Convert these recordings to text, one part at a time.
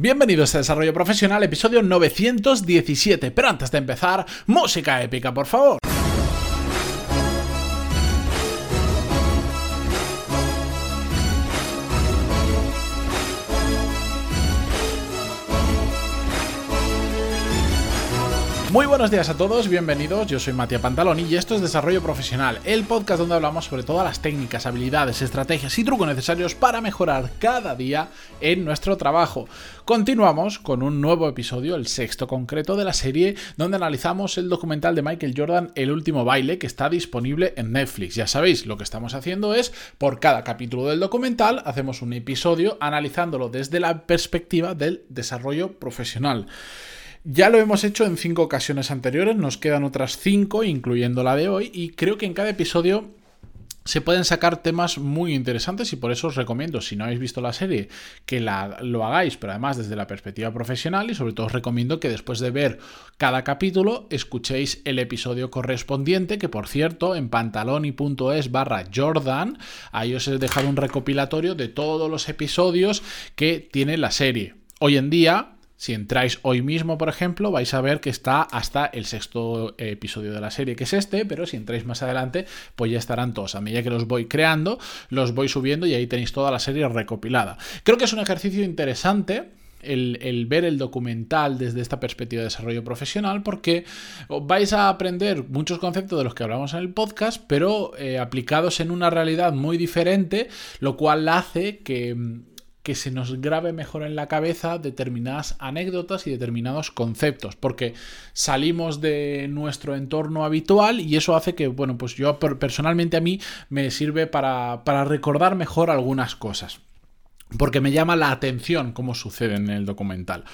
Bienvenidos a Desarrollo Profesional, episodio 917. Pero antes de empezar, música épica, por favor. Muy buenos días a todos, bienvenidos. Yo soy Matías Pantaloni y esto es Desarrollo Profesional, el podcast donde hablamos sobre todas las técnicas, habilidades, estrategias y trucos necesarios para mejorar cada día en nuestro trabajo. Continuamos con un nuevo episodio, el sexto concreto de la serie, donde analizamos el documental de Michael Jordan, El último baile, que está disponible en Netflix. Ya sabéis, lo que estamos haciendo es, por cada capítulo del documental, hacemos un episodio analizándolo desde la perspectiva del desarrollo profesional. Ya lo hemos hecho en cinco ocasiones anteriores, nos quedan otras cinco, incluyendo la de hoy, y creo que en cada episodio se pueden sacar temas muy interesantes y por eso os recomiendo, si no habéis visto la serie, que la, lo hagáis, pero además desde la perspectiva profesional y sobre todo os recomiendo que después de ver cada capítulo escuchéis el episodio correspondiente, que por cierto en pantaloni.es barra Jordan, ahí os he dejado un recopilatorio de todos los episodios que tiene la serie. Hoy en día, si entráis hoy mismo, por ejemplo, vais a ver que está hasta el sexto episodio de la serie, que es este, pero si entráis más adelante, pues ya estarán todos. A medida que los voy creando, los voy subiendo y ahí tenéis toda la serie recopilada. Creo que es un ejercicio interesante. El, ver el documental desde esta perspectiva de desarrollo profesional porque vais a aprender muchos conceptos de los que hablamos en el podcast pero eh, aplicados en una realidad muy diferente lo cual hace que que se nos grabe mejor en la cabeza determinadas anécdotas y determinados conceptos, porque salimos de nuestro entorno habitual y eso hace que, bueno, pues yo personalmente a mí me sirve para, para recordar mejor algunas cosas, porque me llama la atención cómo sucede en el documental.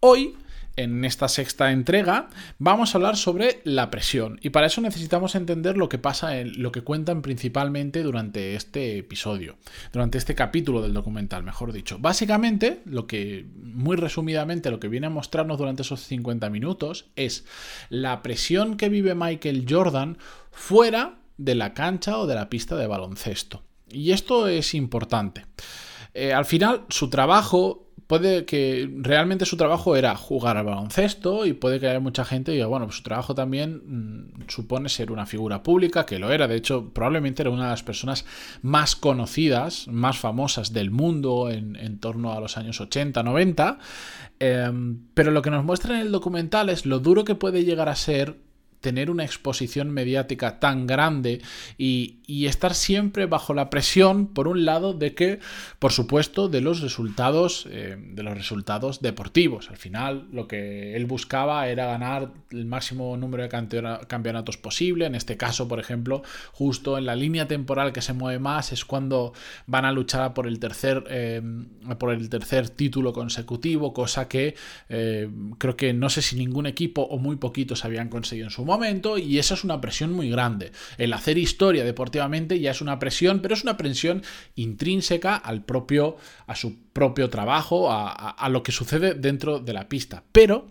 Hoy en esta sexta entrega vamos a hablar sobre la presión y para eso necesitamos entender lo que pasa en lo que cuentan principalmente durante este episodio, durante este capítulo del documental, mejor dicho. Básicamente, lo que muy resumidamente lo que viene a mostrarnos durante esos 50 minutos es la presión que vive Michael Jordan fuera de la cancha o de la pista de baloncesto. Y esto es importante. Eh, al final, su trabajo puede que realmente su trabajo era jugar al baloncesto y puede que haya mucha gente y diga, bueno, pues su trabajo también mm, supone ser una figura pública, que lo era, de hecho, probablemente era una de las personas más conocidas, más famosas del mundo en, torno a los años 80, 90, em, pero lo que nos muestra en el documental es lo duro que puede llegar a ser tener una exposición mediática tan grande y, estar siempre bajo la presión, por un lado, de que, por supuesto, de los resultados, eh, de los resultados deportivos. Al final, lo que él buscaba era ganar el máximo número de campeonatos posible. En este caso, por ejemplo, justo en la línea temporal que se mueve más es cuando van a luchar por el tercer, eh, por el tercer título consecutivo, cosa que eh, creo que no sé si ningún equipo o muy poquitos habían conseguido en su momento momento y esa es una presión muy grande. El hacer historia deportivamente ya es una presión, pero es una presión intrínseca al propio, a su propio trabajo, a, a lo que sucede dentro de la pista. Pero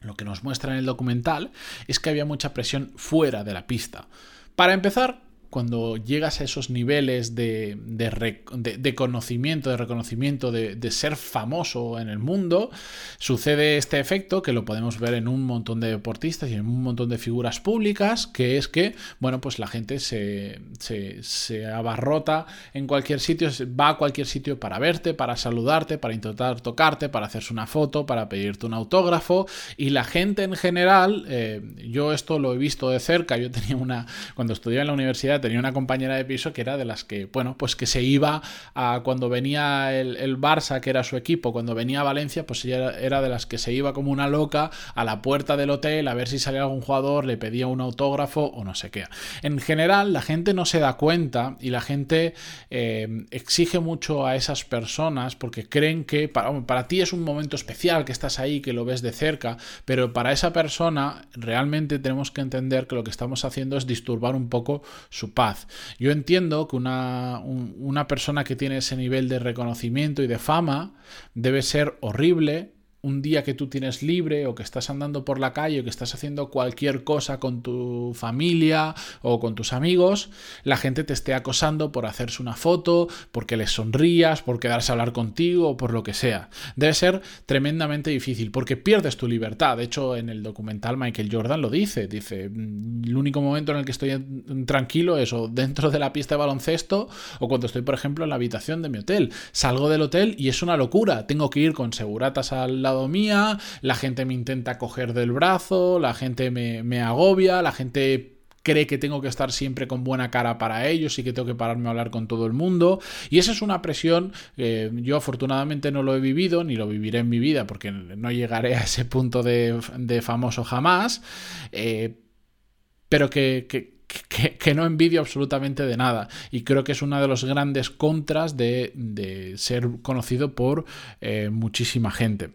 lo que nos muestra en el documental es que había mucha presión fuera de la pista. Para empezar, cuando llegas a esos niveles de, de, conocimiento, de reconocimiento, de, ser famoso en el mundo, sucede este efecto que lo podemos ver en un montón de deportistas y en un montón de figuras públicas, que es que, bueno, pues la gente se, se, abarrota en cualquier sitio, va a cualquier sitio para verte, para saludarte, para intentar tocarte, para hacerse una foto, para pedirte un autógrafo, y la gente en general, eh, yo esto lo he visto de cerca, yo tenía una, cuando estudiaba en la universidad, tenía una compañera de piso que era de las que, bueno, pues que se iba a cuando venía el, Barça, que era su equipo, cuando venía a Valencia, pues ella era de las que se iba como una loca a la puerta del hotel a ver si salía algún jugador, le pedía un autógrafo o no sé qué. En general, la gente no se da cuenta y la gente eh, exige mucho a esas personas porque creen que para, para ti es un momento especial, que estás ahí, que lo ves de cerca, pero para esa persona realmente tenemos que entender que lo que estamos haciendo es disturbar un poco su paz. Yo entiendo que una, una persona que tiene ese nivel de reconocimiento y de fama debe ser horrible un día que tú tienes libre o que estás andando por la calle o que estás haciendo cualquier cosa con tu familia o con tus amigos, la gente te esté acosando por hacerse una foto, porque les sonrías, por quedarse a hablar contigo o por lo que sea. Debe ser tremendamente difícil porque pierdes tu libertad. De hecho, en el documental Michael Jordan lo dice. Dice, mm, el único momento en el que estoy tranquilo es o dentro de la pista de baloncesto o cuando estoy, por ejemplo, en la habitación de mi hotel. Salgo del hotel y es una locura. Tengo que ir con seguratas al mía, la gente me intenta coger del brazo, la gente me, agobia, la gente cree que tengo que estar siempre con buena cara para ellos y que tengo que pararme a hablar con todo el mundo. Y esa es una presión que yo afortunadamente no lo he vivido, ni lo viviré en mi vida, porque no llegaré a ese punto de, famoso jamás, eh, pero que, que, no envidio absolutamente de nada. Y creo que es una de los grandes contras de, ser conocido por eh, muchísima gente.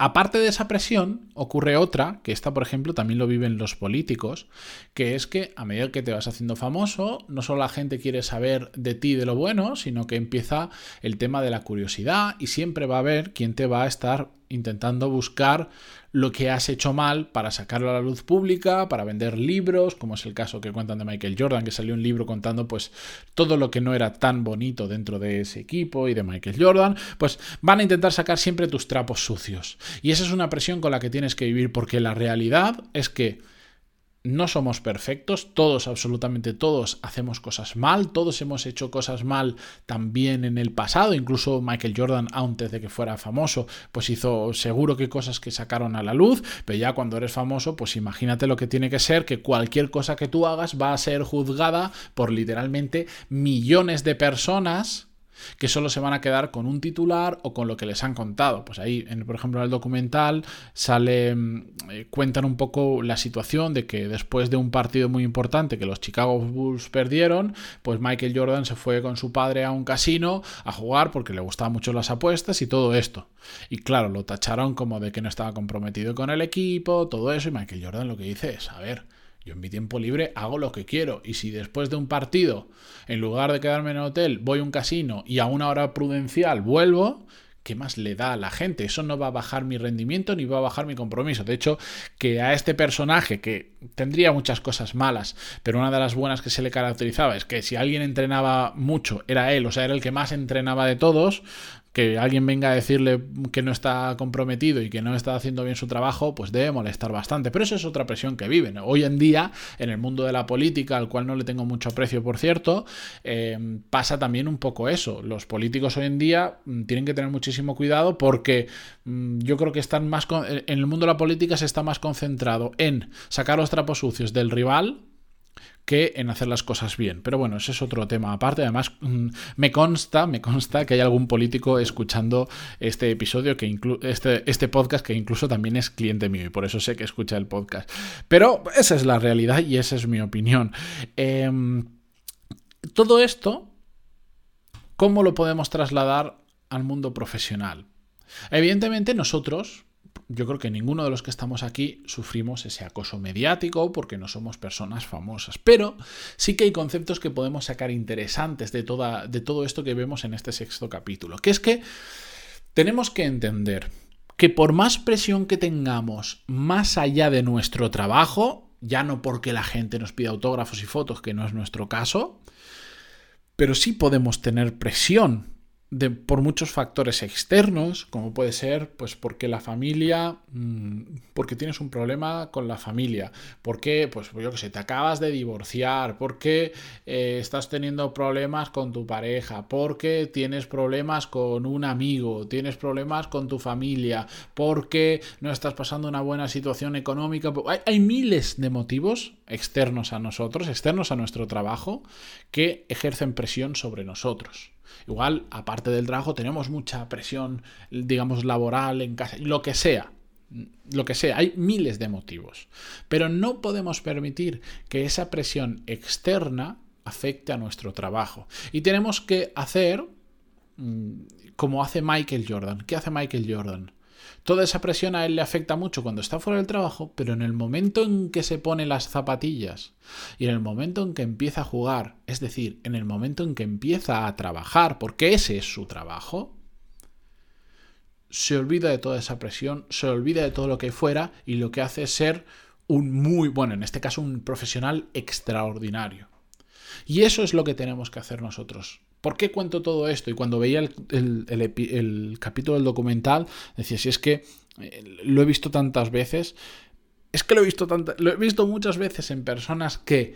Aparte de esa presión, ocurre otra, que esta, por ejemplo, también lo viven los políticos, que es que a medida que te vas haciendo famoso, no solo la gente quiere saber de ti de lo bueno, sino que empieza el tema de la curiosidad y siempre va a haber quien te va a estar intentando buscar lo que has hecho mal para sacarlo a la luz pública, para vender libros, como es el caso que cuentan de Michael Jordan, que salió un libro contando pues todo lo que no era tan bonito dentro de ese equipo y de Michael Jordan, pues van a intentar sacar siempre tus trapos sucios. Y esa es una presión con la que tienes que vivir porque la realidad es que no somos perfectos, todos, absolutamente todos, hacemos cosas mal, todos hemos hecho cosas mal también en el pasado, incluso Michael Jordan, antes de que fuera famoso, pues hizo seguro que cosas que sacaron a la luz, pero ya cuando eres famoso, pues imagínate lo que tiene que ser, que cualquier cosa que tú hagas va a ser juzgada por literalmente millones de personas que solo se van a quedar con un titular o con lo que les han contado. Pues ahí, en, por ejemplo, en el documental sale, mm, eh, cuentan un poco la situación de que después de un partido muy importante que los Chicago Bulls perdieron, pues Michael Jordan se fue con su padre a un casino a jugar porque le gustaban mucho las apuestas y todo esto. Y claro, lo tacharon como de que no estaba comprometido con el equipo, todo eso, y Michael Jordan lo que dice es, a ver, yo en mi tiempo libre hago lo que quiero y si después de un partido, en lugar de quedarme en el hotel, voy a un casino y a una hora prudencial vuelvo, ¿qué más le da a la gente? Eso no va a bajar mi rendimiento ni va a bajar mi compromiso. De hecho, que a este personaje, que tendría muchas cosas malas, pero una de las buenas que se le caracterizaba es que si alguien entrenaba mucho, era él, o sea, era el que más entrenaba de todos, que alguien venga a decirle que no está comprometido y que no está haciendo bien su trabajo, pues debe molestar bastante. Pero eso es otra presión que viven. Hoy en día, en el mundo de la política, al cual no le tengo mucho aprecio, por cierto, eh, pasa también un poco eso. Los políticos hoy en día mm, tienen que tener muchísimo cuidado porque mm, yo creo que están más en el mundo de la política se está más concentrado en sacar los trapos sucios del rival que en hacer las cosas bien. Pero bueno, ese es otro tema aparte. Además, mm, me consta, me consta que hay algún político escuchando este episodio, que este, este podcast, que incluso también es cliente mío y por eso sé que escucha el podcast. Pero esa es la realidad y esa es mi opinión. Em, todo esto, ¿cómo lo podemos trasladar al mundo profesional? Evidentemente nosotros, yo creo que ninguno de los que estamos aquí sufrimos ese acoso mediático porque no somos personas famosas. Pero sí que hay conceptos que podemos sacar interesantes de, toda, de todo esto que vemos en este sexto capítulo. Que es que tenemos que entender que por más presión que tengamos más allá de nuestro trabajo, ya no porque la gente nos pida autógrafos y fotos, que no es nuestro caso, pero sí podemos tener presión por muchos factores externos, como puede ser, pues porque la familia, mm, porque tienes un problema con la familia, porque, pues yo que sé, te acabas de divorciar, porque eh, estás teniendo problemas con tu pareja, porque tienes problemas con un amigo, tienes problemas con tu familia, porque no estás pasando una buena situación económica. hay miles de motivos externos a nosotros, externos a nuestro trabajo, que ejercen presión sobre nosotros. Igual, aparte del trabajo, tenemos mucha presión, digamos, laboral en casa, lo que sea. Lo que sea, hay miles de motivos. Pero no podemos permitir que esa presión externa afecte a nuestro trabajo. Y tenemos que hacer mm, como hace Michael Jordan. ¿Qué hace Michael Jordan? Toda esa presión a él le afecta mucho cuando está fuera del trabajo, pero en el momento en que se pone las zapatillas y en el momento en que empieza a jugar, es decir, en el momento en que empieza a trabajar, porque ese es su trabajo, se olvida de toda esa presión, se olvida de todo lo que hay fuera y lo que hace es ser un muy, bueno, en este caso un profesional extraordinario. Y eso es lo que tenemos que hacer nosotros. ¿Por qué cuento todo esto? Y cuando veía el, capítulo del documental, decía, si es que eh, lo he visto tantas veces, es que lo he visto tantas, lo he visto muchas veces en personas que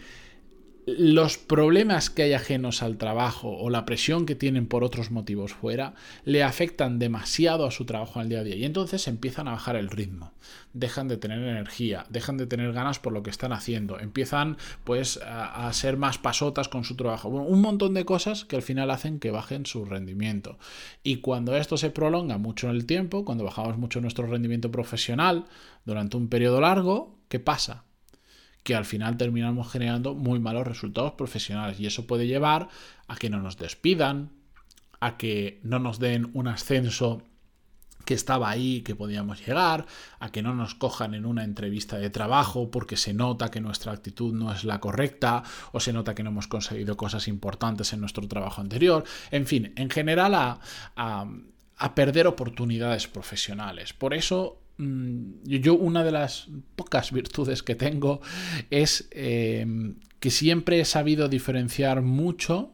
los problemas que hay ajenos al trabajo o la presión que tienen por otros motivos fuera le afectan demasiado a su trabajo el día a día. Y entonces empiezan a bajar el ritmo, dejan de tener energía, dejan de tener ganas por lo que están haciendo, empiezan pues a, ser más pasotas con su trabajo, un montón de cosas que al final hacen que bajen su rendimiento. Y cuando esto se prolonga mucho en el tiempo, cuando bajamos mucho nuestro rendimiento profesional durante un periodo largo, ¿qué pasa? Que al final terminamos generando muy malos resultados profesionales y eso puede llevar a que no nos despidan, a que no nos den un ascenso que estaba ahí, que podíamos llegar, a que no nos cojan en una entrevista de trabajo porque se nota que nuestra actitud no es la correcta o se nota que no hemos conseguido cosas importantes en nuestro trabajo anterior. En fin, en general a, a perder oportunidades profesionales. Por eso yo una de las pocas virtudes que tengo es eh, que siempre he sabido diferenciar mucho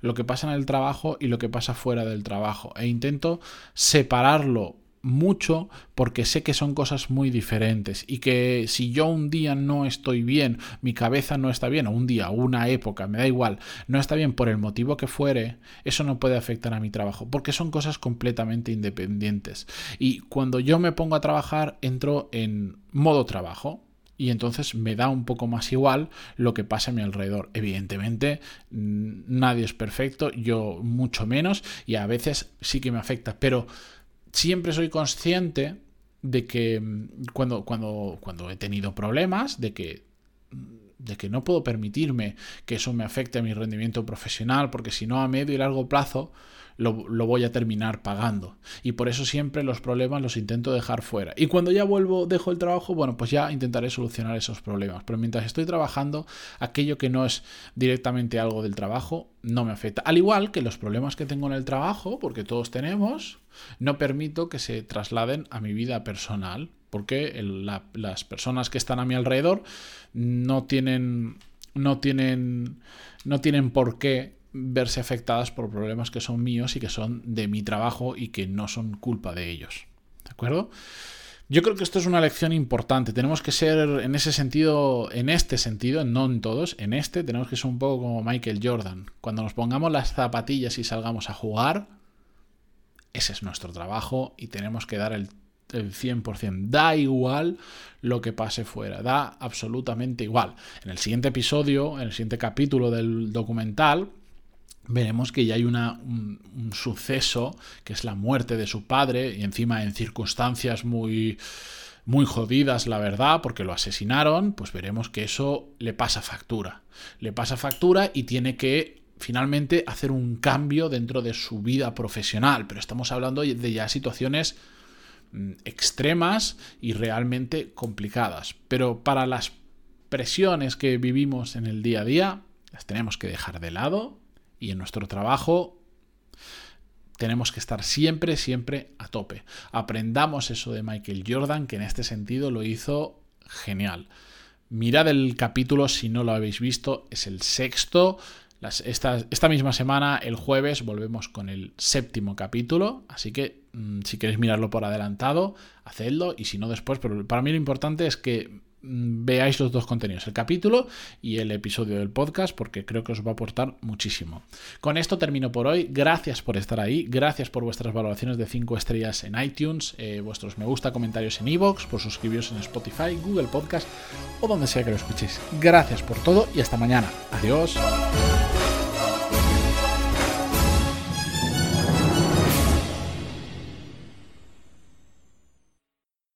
lo que pasa en el trabajo y lo que pasa fuera del trabajo. E intento separarlo mucho porque sé que son cosas muy diferentes y que si yo un día no estoy bien, mi cabeza no está bien, o un día, una época, me da igual, no está bien por el motivo que fuere, eso no puede afectar a mi trabajo porque son cosas completamente independientes. Y cuando yo me pongo a trabajar, entro en modo trabajo, y entonces me da un poco más igual lo que pasa a mi alrededor. Evidentemente, nadie es perfecto, yo mucho menos, y a veces sí que me afecta, pero siempre soy consciente de que mm, cuando, cuando, cuando he tenido problemas, de que mm, de que no puedo permitirme que eso me afecte a mi rendimiento profesional, porque si no a medio y largo plazo lo, voy a terminar pagando. Y por eso siempre los problemas los intento dejar fuera. Y cuando ya vuelvo, dejo el trabajo, bueno, pues ya intentaré solucionar esos problemas. Pero mientras estoy trabajando, aquello que no es directamente algo del trabajo no me afecta. Al igual que los problemas que tengo en el trabajo, porque todos tenemos, no permito que se trasladen a mi vida personal. Porque las personas que están a mi alrededor no tienen. No tienen. No tienen por qué verse afectadas por problemas que son míos y que son de mi trabajo y que no son culpa de ellos. ¿De acuerdo? Yo creo que esto es una lección importante. Tenemos que ser en ese sentido, en este sentido, no en todos, en este tenemos que ser un poco como Michael Jordan. Cuando nos pongamos las zapatillas y salgamos a jugar, ese es nuestro trabajo y tenemos que dar el, el 100%. Da igual lo que pase fuera, da absolutamente igual. En el siguiente episodio, en el siguiente capítulo del documental, veremos que ya hay una, un, suceso que es la muerte de su padre y encima en circunstancias muy muy jodidas, la verdad, porque lo asesinaron, pues veremos que eso le pasa factura. Le pasa factura y tiene que finalmente hacer un cambio dentro de su vida profesional. Pero estamos hablando de ya situaciones extremas y realmente complicadas. Pero para las presiones que vivimos en el día a día, las tenemos que dejar de lado y en nuestro trabajo tenemos que estar siempre, siempre a tope. Aprendamos eso de Michael Jordan, que en este sentido lo hizo genial. Mirad el capítulo si no lo habéis visto, es el sexto. esta, esta, misma semana, el jueves, volvemos con el séptimo capítulo, así que mm, si queréis mirarlo por adelantado, hacedlo y si no después, pero para mí lo importante es que Mm, veáis los dos contenidos, el capítulo y el episodio del podcast, porque creo que os va a aportar muchísimo. Con esto termino por hoy. Gracias por estar ahí, gracias por vuestras valoraciones de 5 estrellas en iTunes, eh, vuestros me gusta, comentarios en iVoox, por suscribiros en Spotify, Google Podcast o donde sea que lo escuchéis. Gracias por todo y hasta mañana. Adiós.